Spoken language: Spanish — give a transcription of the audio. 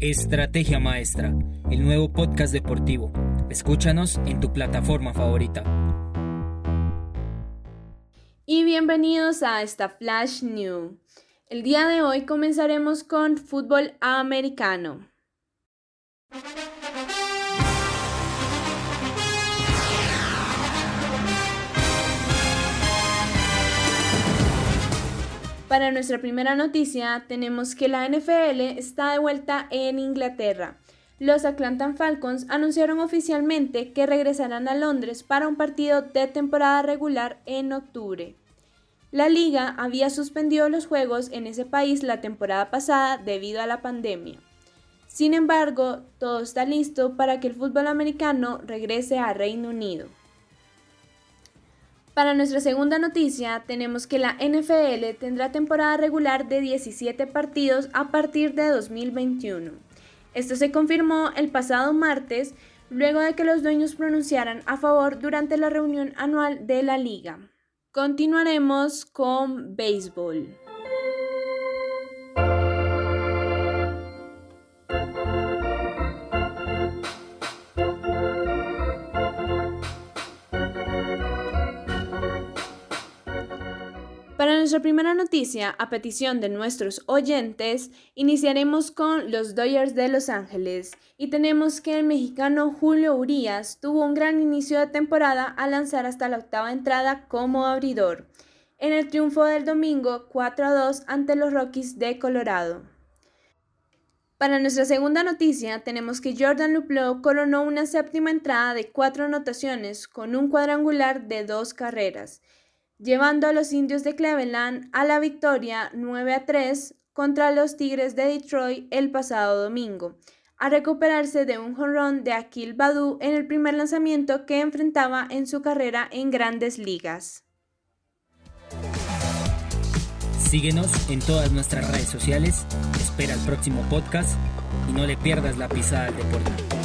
Estrategia Maestra, el nuevo podcast deportivo. Escúchanos en tu plataforma favorita. Y bienvenidos a esta Flash New. El día de hoy comenzaremos con fútbol americano. Para nuestra primera noticia tenemos que la NFL está de vuelta en Inglaterra. Los Atlanta Falcons anunciaron oficialmente que regresarán a Londres para un partido de temporada regular en octubre. La liga había suspendido los juegos en ese país la temporada pasada debido a la pandemia. Sin embargo, todo está listo para que el fútbol americano regrese a Reino Unido. Para nuestra segunda noticia, tenemos que la NFL tendrá temporada regular de 17 partidos a partir de 2021. Esto se confirmó el pasado martes, luego de que los dueños pronunciaran a favor durante la reunión anual de la liga. Continuaremos con béisbol. Para nuestra primera noticia, a petición de nuestros oyentes, iniciaremos con los Dodgers de Los Ángeles y tenemos que el mexicano Julio Urias tuvo un gran inicio de temporada al lanzar hasta la octava entrada como abridor, en el triunfo del domingo 4 a 2 ante los Rockies de Colorado. Para nuestra segunda noticia, tenemos que Jordan Luplow coronó una séptima entrada de cuatro anotaciones con un cuadrangular de dos carreras llevando a los indios de Cleveland a la victoria 9 a 3 contra los Tigres de Detroit el pasado domingo, a recuperarse de un jonrón de Akil Badu en el primer lanzamiento que enfrentaba en su carrera en grandes ligas. Síguenos en todas nuestras redes sociales, espera el próximo podcast y no le pierdas la pisada al deporte.